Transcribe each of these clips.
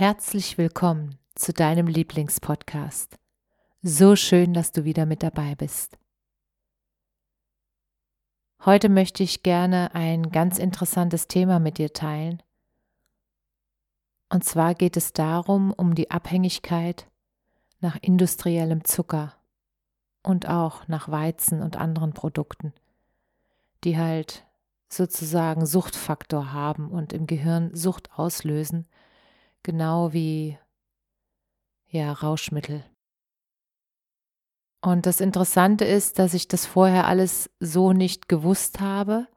Herzlich willkommen zu deinem Lieblingspodcast. So schön, dass du wieder mit dabei bist. Heute möchte ich gerne ein ganz interessantes Thema mit dir teilen. Und zwar geht es darum, um die Abhängigkeit nach industriellem Zucker und auch nach Weizen und anderen Produkten, die halt sozusagen Suchtfaktor haben und im Gehirn Sucht auslösen genau wie ja, Rauschmittel. Und das Interessante ist, dass ich das vorher alles so nicht gewusst habe,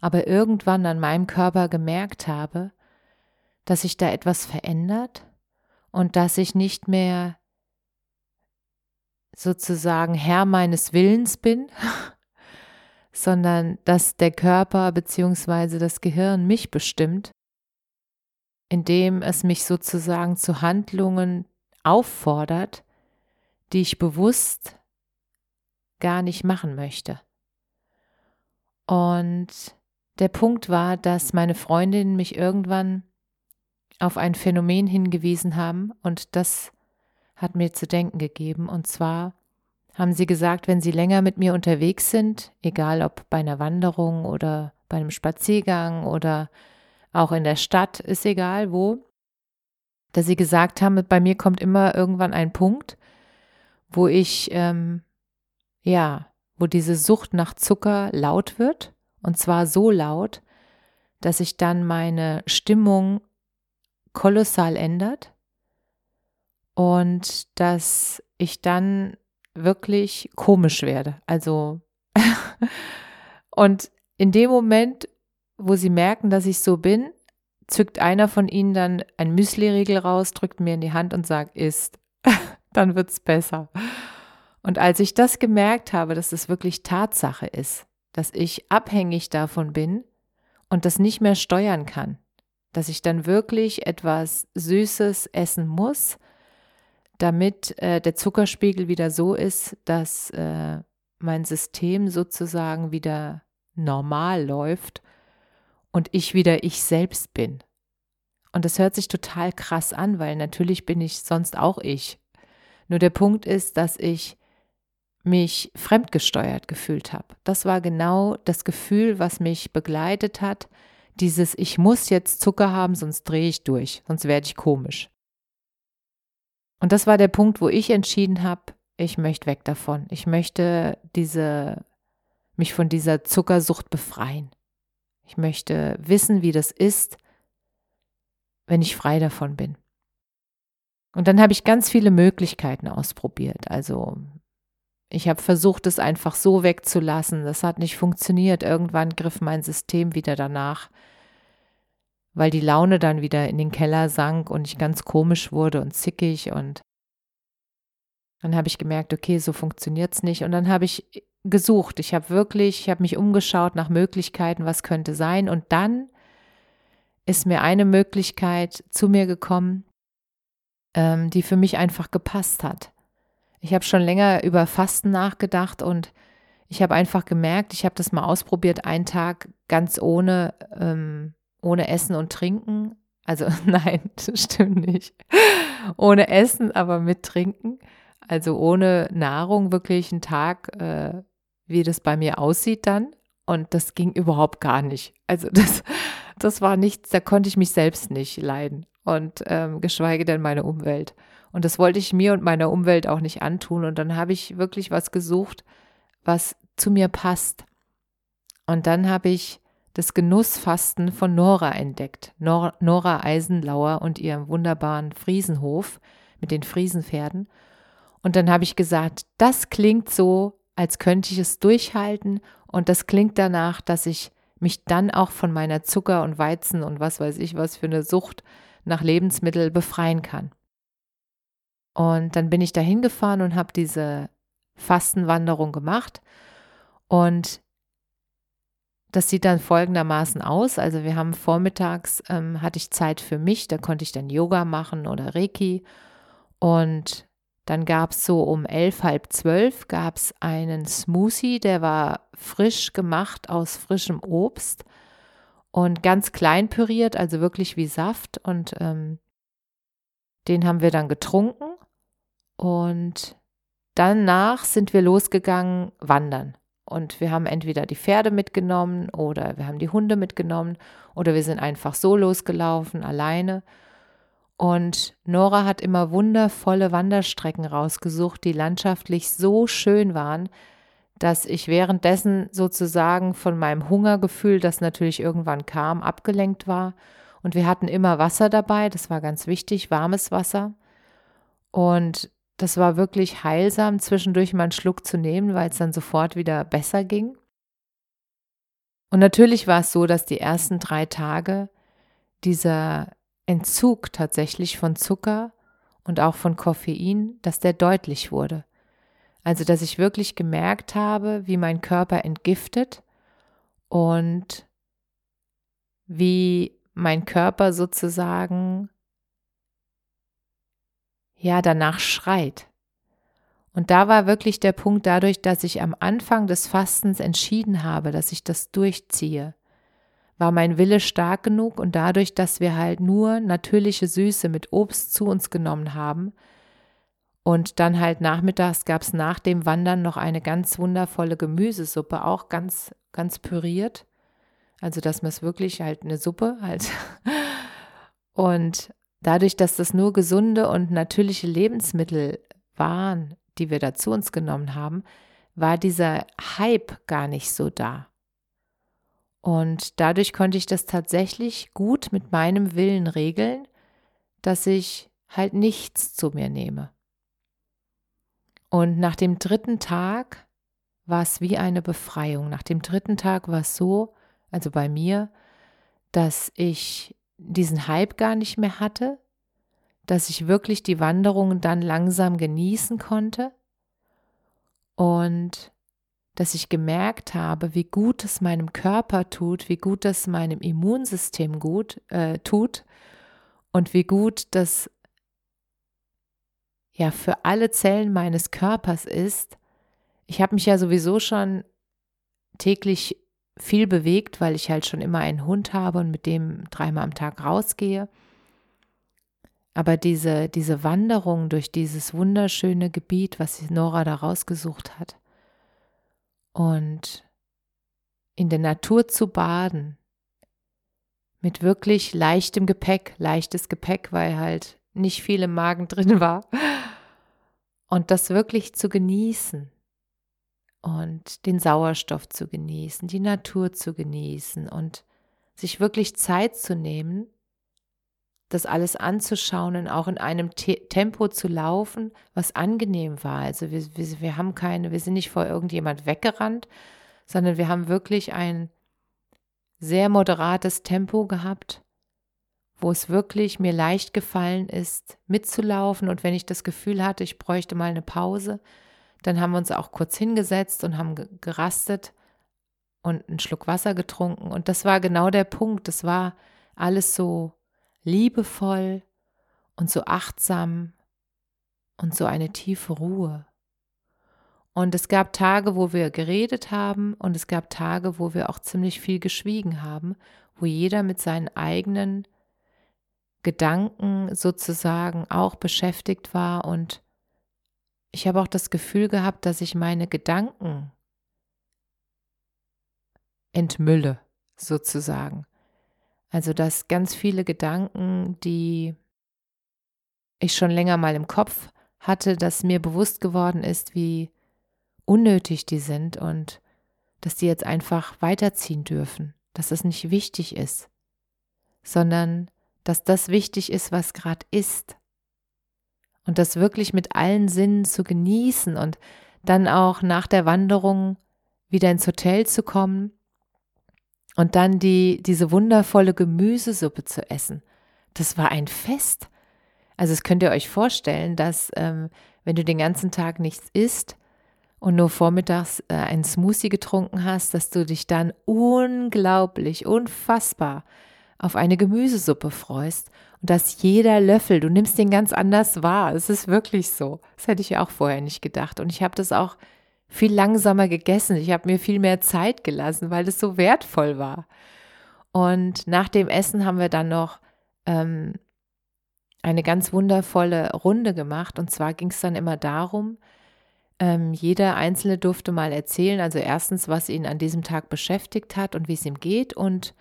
aber irgendwann an meinem Körper gemerkt habe, dass sich da etwas verändert und dass ich nicht mehr sozusagen Herr meines Willens bin, sondern dass der Körper bzw. das Gehirn mich bestimmt indem es mich sozusagen zu Handlungen auffordert, die ich bewusst gar nicht machen möchte. Und der Punkt war, dass meine Freundinnen mich irgendwann auf ein Phänomen hingewiesen haben und das hat mir zu denken gegeben. Und zwar haben sie gesagt, wenn sie länger mit mir unterwegs sind, egal ob bei einer Wanderung oder bei einem Spaziergang oder auch in der Stadt, ist egal wo, dass sie gesagt haben, bei mir kommt immer irgendwann ein Punkt, wo ich, ähm, ja, wo diese Sucht nach Zucker laut wird, und zwar so laut, dass sich dann meine Stimmung kolossal ändert. Und dass ich dann wirklich komisch werde. Also, und in dem Moment wo sie merken, dass ich so bin, zückt einer von ihnen dann ein Müsli-Riegel raus, drückt mir in die Hand und sagt, isst. dann wird's besser. Und als ich das gemerkt habe, dass es wirklich Tatsache ist, dass ich abhängig davon bin und das nicht mehr steuern kann, dass ich dann wirklich etwas Süßes essen muss, damit äh, der Zuckerspiegel wieder so ist, dass äh, mein System sozusagen wieder normal läuft und ich wieder ich selbst bin. Und das hört sich total krass an, weil natürlich bin ich sonst auch ich. Nur der Punkt ist, dass ich mich fremdgesteuert gefühlt habe. Das war genau das Gefühl, was mich begleitet hat. Dieses, ich muss jetzt Zucker haben, sonst drehe ich durch, sonst werde ich komisch. Und das war der Punkt, wo ich entschieden habe, ich möchte weg davon. Ich möchte diese, mich von dieser Zuckersucht befreien. Ich möchte wissen, wie das ist, wenn ich frei davon bin. Und dann habe ich ganz viele Möglichkeiten ausprobiert. Also ich habe versucht, es einfach so wegzulassen. Das hat nicht funktioniert. Irgendwann griff mein System wieder danach, weil die Laune dann wieder in den Keller sank und ich ganz komisch wurde und zickig. Und dann habe ich gemerkt, okay, so funktioniert es nicht. Und dann habe ich gesucht. Ich habe wirklich, ich habe mich umgeschaut nach Möglichkeiten, was könnte sein. Und dann ist mir eine Möglichkeit zu mir gekommen, ähm, die für mich einfach gepasst hat. Ich habe schon länger über Fasten nachgedacht und ich habe einfach gemerkt, ich habe das mal ausprobiert, einen Tag ganz ohne, ähm, ohne Essen und Trinken. Also nein, das stimmt nicht. ohne Essen, aber mit Trinken. Also ohne Nahrung wirklich einen Tag äh, wie das bei mir aussieht dann. Und das ging überhaupt gar nicht. Also das, das war nichts, da konnte ich mich selbst nicht leiden und ähm, geschweige denn meine Umwelt. Und das wollte ich mir und meiner Umwelt auch nicht antun. Und dann habe ich wirklich was gesucht, was zu mir passt. Und dann habe ich das Genussfasten von Nora entdeckt. Nora, Nora Eisenlauer und ihrem wunderbaren Friesenhof mit den Friesenpferden. Und dann habe ich gesagt, das klingt so, als könnte ich es durchhalten und das klingt danach, dass ich mich dann auch von meiner Zucker und Weizen und was weiß ich was für eine Sucht nach Lebensmittel befreien kann. Und dann bin ich da hingefahren und habe diese Fastenwanderung gemacht und das sieht dann folgendermaßen aus. Also wir haben vormittags, ähm, hatte ich Zeit für mich, da konnte ich dann Yoga machen oder Reiki. Und dann gab es so um elf, halb zwölf gab es einen Smoothie, der war frisch gemacht aus frischem Obst und ganz klein püriert, also wirklich wie Saft. Und ähm, den haben wir dann getrunken. Und danach sind wir losgegangen wandern. Und wir haben entweder die Pferde mitgenommen oder wir haben die Hunde mitgenommen oder wir sind einfach so losgelaufen, alleine. Und Nora hat immer wundervolle Wanderstrecken rausgesucht, die landschaftlich so schön waren, dass ich währenddessen sozusagen von meinem Hungergefühl, das natürlich irgendwann kam, abgelenkt war. Und wir hatten immer Wasser dabei, das war ganz wichtig, warmes Wasser. Und das war wirklich heilsam, zwischendurch mal einen Schluck zu nehmen, weil es dann sofort wieder besser ging. Und natürlich war es so, dass die ersten drei Tage dieser Entzug tatsächlich von Zucker und auch von Koffein, dass der deutlich wurde. Also, dass ich wirklich gemerkt habe, wie mein Körper entgiftet und wie mein Körper sozusagen ja danach schreit. Und da war wirklich der Punkt dadurch, dass ich am Anfang des Fastens entschieden habe, dass ich das durchziehe, war mein Wille stark genug und dadurch, dass wir halt nur natürliche Süße mit Obst zu uns genommen haben und dann halt nachmittags gab es nach dem Wandern noch eine ganz wundervolle Gemüsesuppe, auch ganz, ganz püriert. Also, dass man es wirklich halt eine Suppe halt. Und dadurch, dass das nur gesunde und natürliche Lebensmittel waren, die wir da zu uns genommen haben, war dieser Hype gar nicht so da. Und dadurch konnte ich das tatsächlich gut mit meinem Willen regeln, dass ich halt nichts zu mir nehme. Und nach dem dritten Tag war es wie eine Befreiung. Nach dem dritten Tag war es so, also bei mir, dass ich diesen Hype gar nicht mehr hatte, dass ich wirklich die Wanderungen dann langsam genießen konnte und dass ich gemerkt habe, wie gut es meinem Körper tut, wie gut es meinem Immunsystem gut äh, tut und wie gut das ja für alle Zellen meines Körpers ist. Ich habe mich ja sowieso schon täglich viel bewegt, weil ich halt schon immer einen Hund habe und mit dem dreimal am Tag rausgehe. Aber diese, diese Wanderung durch dieses wunderschöne Gebiet, was Nora da rausgesucht hat, und in der Natur zu baden, mit wirklich leichtem Gepäck, leichtes Gepäck, weil halt nicht viel im Magen drin war, und das wirklich zu genießen. Und den Sauerstoff zu genießen, die Natur zu genießen und sich wirklich Zeit zu nehmen, das alles anzuschauen und auch in einem Te Tempo zu laufen, was angenehm war. Also wir, wir, wir haben keine, wir sind nicht vor irgendjemand weggerannt, sondern wir haben wirklich ein sehr moderates Tempo gehabt, wo es wirklich mir leicht gefallen ist, mitzulaufen. Und wenn ich das Gefühl hatte, ich bräuchte mal eine Pause, dann haben wir uns auch kurz hingesetzt und haben gerastet und einen Schluck Wasser getrunken. Und das war genau der Punkt. Das war alles so liebevoll und so achtsam und so eine tiefe Ruhe. Und es gab Tage, wo wir geredet haben und es gab Tage, wo wir auch ziemlich viel geschwiegen haben, wo jeder mit seinen eigenen Gedanken sozusagen auch beschäftigt war und ich habe auch das Gefühl gehabt, dass ich meine Gedanken entmülle, sozusagen. Also, dass ganz viele Gedanken, die ich schon länger mal im Kopf hatte, dass mir bewusst geworden ist, wie unnötig die sind und dass die jetzt einfach weiterziehen dürfen, dass das nicht wichtig ist, sondern dass das wichtig ist, was gerade ist. und das wirklich mit allen Sinnen zu genießen und dann auch nach der Wanderung wieder ins Hotel zu kommen und dann die, diese wundervolle Gemüsesuppe zu essen. Das war ein Fest. Also es könnt ihr euch vorstellen, dass ähm, wenn du den ganzen Tag nichts isst und nur vormittags äh, einen Smoothie getrunken hast, dass du dich dann unglaublich, unfassbar auf eine Gemüsesuppe freust und dass jeder Löffel, du nimmst den ganz anders wahr. Es ist wirklich so. Das hätte ich ja auch vorher nicht gedacht. Und ich habe das auch viel langsamer gegessen. Ich habe mir viel mehr Zeit gelassen, weil es so wertvoll war. Und nach dem Essen haben wir dann noch ähm, eine ganz wundervolle Runde gemacht. Und zwar ging es dann immer darum, ähm, jeder Einzelne durfte mal erzählen, also erstens, was ihn an diesem Tag beschäftigt hat und wie es ihm geht und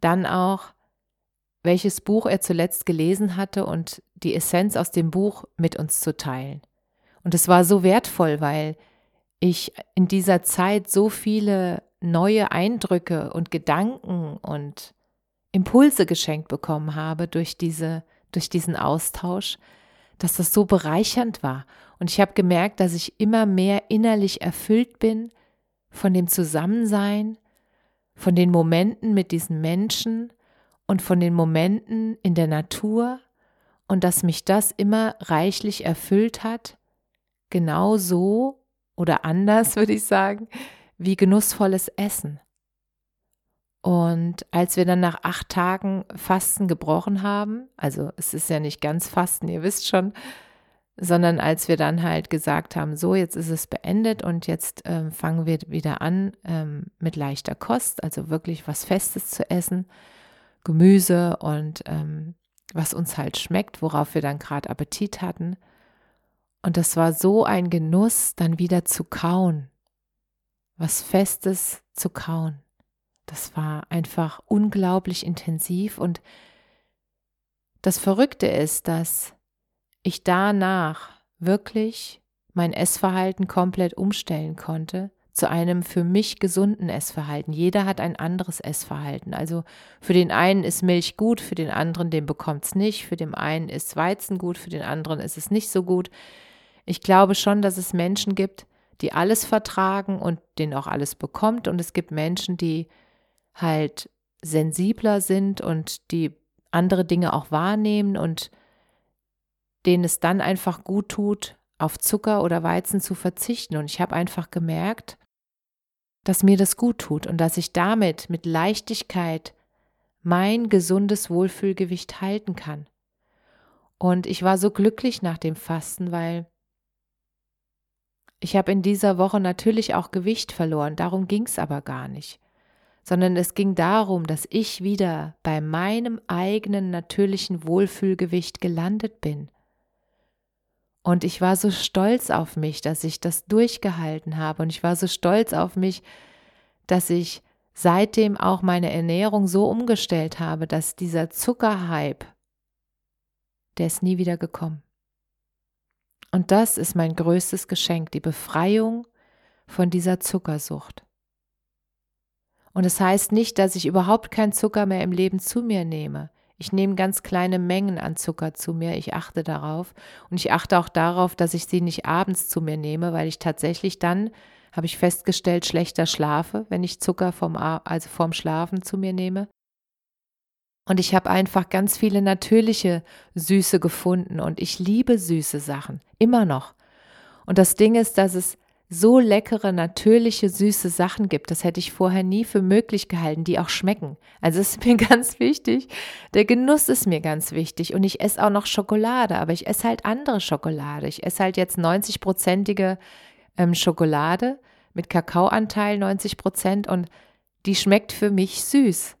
dann auch, welches Buch er zuletzt gelesen hatte und die Essenz aus dem Buch mit uns zu teilen. Und es war so wertvoll, weil ich in dieser Zeit so viele neue Eindrücke und Gedanken und Impulse geschenkt bekommen habe durch diese durch diesen Austausch, dass das so bereichernd war. Und ich habe gemerkt, dass ich immer mehr innerlich erfüllt bin von dem Zusammensein, von den Momenten mit diesen Menschen und von den Momenten in der Natur und dass mich das immer reichlich erfüllt hat, genau so oder anders würde ich sagen, wie genussvolles Essen. Und als wir dann nach acht Tagen Fasten gebrochen haben, also es ist ja nicht ganz Fasten, ihr wisst schon, sondern als wir dann halt gesagt haben, so, jetzt ist es beendet und jetzt ähm, fangen wir wieder an ähm, mit leichter Kost, also wirklich was Festes zu essen, Gemüse und ähm, was uns halt schmeckt, worauf wir dann gerade Appetit hatten. Und das war so ein Genuss, dann wieder zu kauen, was Festes zu kauen. Das war einfach unglaublich intensiv und das Verrückte ist, dass ich danach wirklich mein Essverhalten komplett umstellen konnte zu einem für mich gesunden Essverhalten. Jeder hat ein anderes Essverhalten. Also für den einen ist Milch gut, für den anderen, den bekommt es nicht. Für den einen ist Weizen gut, für den anderen ist es nicht so gut. Ich glaube schon, dass es Menschen gibt, die alles vertragen und den auch alles bekommt. Und es gibt Menschen, die halt sensibler sind und die andere Dinge auch wahrnehmen und denen es dann einfach gut tut, auf Zucker oder Weizen zu verzichten. Und ich habe einfach gemerkt, dass mir das gut tut und dass ich damit mit Leichtigkeit mein gesundes Wohlfühlgewicht halten kann. Und ich war so glücklich nach dem Fasten, weil ich habe in dieser Woche natürlich auch Gewicht verloren, darum ging es aber gar nicht, sondern es ging darum, dass ich wieder bei meinem eigenen natürlichen Wohlfühlgewicht gelandet bin. Und ich war so stolz auf mich, dass ich das durchgehalten habe. Und ich war so stolz auf mich, dass ich seitdem auch meine Ernährung so umgestellt habe, dass dieser Zuckerhype, der ist nie wieder gekommen. Und das ist mein größtes Geschenk, die Befreiung von dieser Zuckersucht. Und es das heißt nicht, dass ich überhaupt keinen Zucker mehr im Leben zu mir nehme. Ich nehme ganz kleine Mengen an Zucker zu mir, ich achte darauf. Und ich achte auch darauf, dass ich sie nicht abends zu mir nehme, weil ich tatsächlich dann, habe ich festgestellt, schlechter schlafe, wenn ich Zucker vom, also vorm Schlafen zu mir nehme. Und ich habe einfach ganz viele natürliche Süße gefunden und ich liebe süße Sachen, immer noch. Und das Ding ist, dass es so leckere, natürliche, süße Sachen gibt. Das hätte ich vorher nie für möglich gehalten, die auch schmecken. Also es ist mir ganz wichtig. Der Genuss ist mir ganz wichtig. Und ich esse auch noch Schokolade, aber ich esse halt andere Schokolade. Ich esse halt jetzt 90-prozentige ähm, Schokolade mit Kakaoanteil 90 Prozent und die schmeckt für mich süß.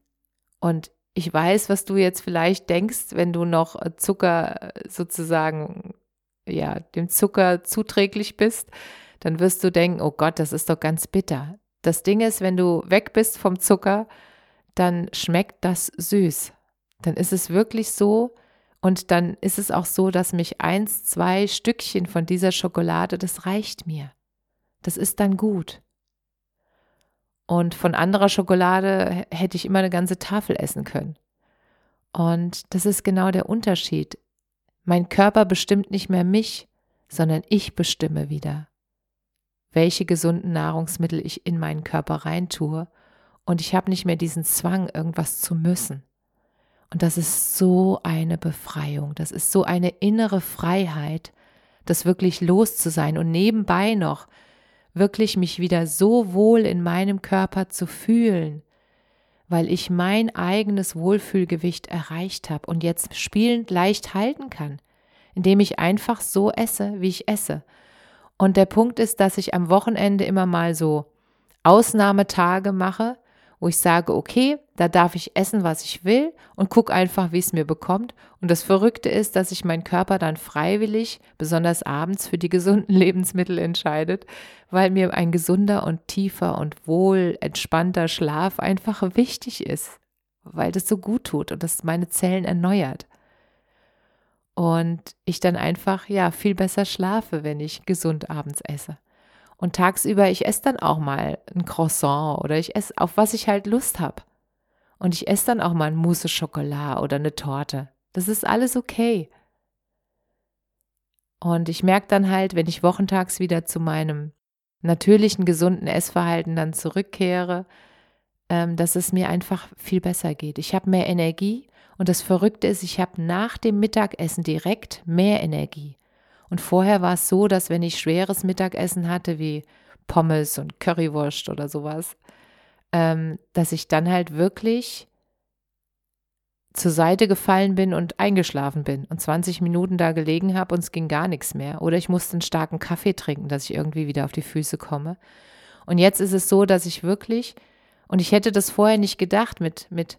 Und ich weiß, was du jetzt vielleicht denkst, wenn du noch äh, Zucker äh, sozusagen, ja, dem Zucker zuträglich bist, dann wirst du denken, oh Gott, das ist doch ganz bitter. Das Ding ist, wenn du weg bist vom Zucker, dann schmeckt das süß. Dann ist es wirklich so und dann ist es auch so, dass mich eins, zwei Stückchen von dieser Schokolade, das reicht mir. Das ist dann gut. Und von anderer Schokolade hätte ich immer eine ganze Tafel essen können. Und das ist genau der Unterschied. Mein Körper bestimmt nicht mehr mich, sondern ich bestimme wieder, welche gesunden Nahrungsmittel ich in meinen Körper reintue und ich habe nicht mehr diesen Zwang, irgendwas zu müssen. Und das ist so eine Befreiung, das ist so eine innere Freiheit, das wirklich los zu sein und nebenbei noch wirklich mich wieder so wohl in meinem Körper zu fühlen, weil ich mein eigenes Wohlfühlgewicht erreicht habe und jetzt spielend leicht halten kann, indem ich einfach so esse, wie ich esse. Und der Punkt ist, dass ich am Wochenende immer mal so Ausnahmetage mache, wo ich sage, okay, da darf ich essen, was ich will und gucke einfach, wie es mir bekommt. Und das Verrückte ist, dass sich mein Körper dann freiwillig, besonders abends, für die gesunden Lebensmittel entscheidet, weil mir ein gesunder und tiefer und wohl entspannter Schlaf einfach wichtig ist, weil das so gut tut und das meine Zellen erneuert. Und ich dann einfach, ja, viel besser schlafe, wenn ich gesund abends esse. Und tagsüber, ich esse dann auch mal ein Croissant oder ich esse, auf was ich halt Lust habe. Und ich esse dann auch mal ein Mousse Schokolade oder eine Torte. Das ist alles okay. Und ich merke dann halt, wenn ich wochentags wieder zu meinem natürlichen, gesunden Essverhalten dann zurückkehre, ähm, dass es mir einfach viel besser geht. Ich habe mehr Energie und das Verrückte ist, ich habe nach dem Mittagessen direkt mehr Energie. Und vorher war es so, dass wenn ich schweres Mittagessen hatte, wie Pommes und Currywurst oder sowas, ähm, dass ich dann halt wirklich zur Seite gefallen bin und eingeschlafen bin und 20 Minuten da gelegen habe und es ging gar nichts mehr. Oder ich musste einen starken Kaffee trinken, dass ich irgendwie wieder auf die Füße komme. Und jetzt ist es so, dass ich wirklich, und ich hätte das vorher nicht gedacht, mit, mit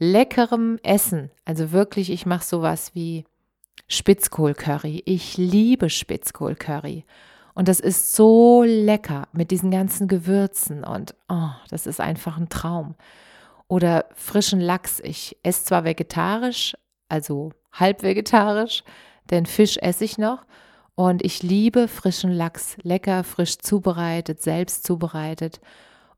leckerem Essen, also wirklich, ich mache sowas wie Spitzkohlcurry. Ich liebe Spitzkohlcurry. Und das ist so lecker mit diesen ganzen Gewürzen und oh, das ist einfach ein Traum. Oder frischen Lachs. Ich esse zwar vegetarisch, also halb vegetarisch, denn Fisch esse ich noch. Und ich liebe frischen Lachs, lecker, frisch zubereitet, selbst zubereitet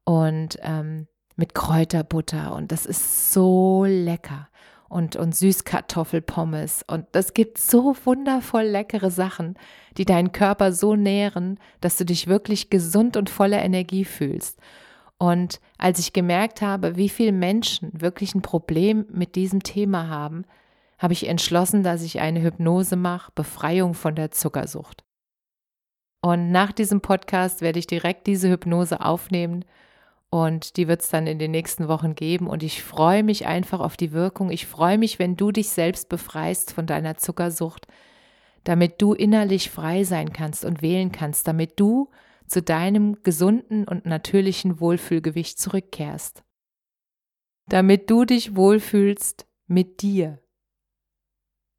und ähm, mit Kräuterbutter. Und das ist so lecker und, und Süßkartoffelpommes. Und es gibt so wundervoll leckere Sachen, die deinen Körper so nähren, dass du dich wirklich gesund und voller Energie fühlst. Und als ich gemerkt habe, wie viele Menschen wirklich ein Problem mit diesem Thema haben, habe ich entschlossen, dass ich eine Hypnose mache, Befreiung von der Zuckersucht. Und nach diesem Podcast werde ich direkt diese Hypnose aufnehmen und die wird es dann in den nächsten Wochen geben. Und ich freue mich einfach auf die Wirkung. Ich freue mich, wenn du dich selbst befreist von deiner Zuckersucht, damit du innerlich frei sein kannst und wählen kannst, damit du zu deinem gesunden und natürlichen Wohlfühlgewicht zurückkehrst. Damit du dich wohlfühlst mit dir.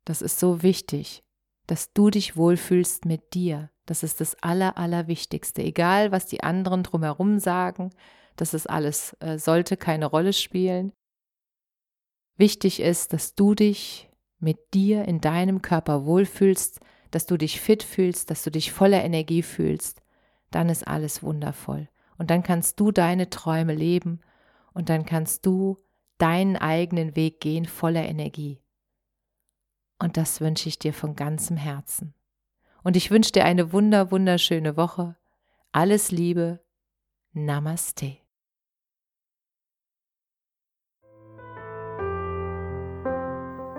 Das ist so wichtig, dass du dich wohlfühlst mit dir. Das ist das Aller, Allerwichtigste. Egal, was die anderen drumherum sagen, das ist alles, äh, sollte keine Rolle spielen. Wichtig ist, dass du dich mit dir in deinem Körper wohlfühlst, dass du dich fit fühlst, dass du dich voller Energie fühlst. Dann ist alles wundervoll. Und dann kannst du deine Träume leben und dann kannst du deinen eigenen Weg gehen voller Energie. Und das wünsche ich dir von ganzem Herzen. Und ich wünsche dir eine wunder, wunderschöne Woche. Alles Liebe. Namaste.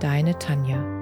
Deine Tanja.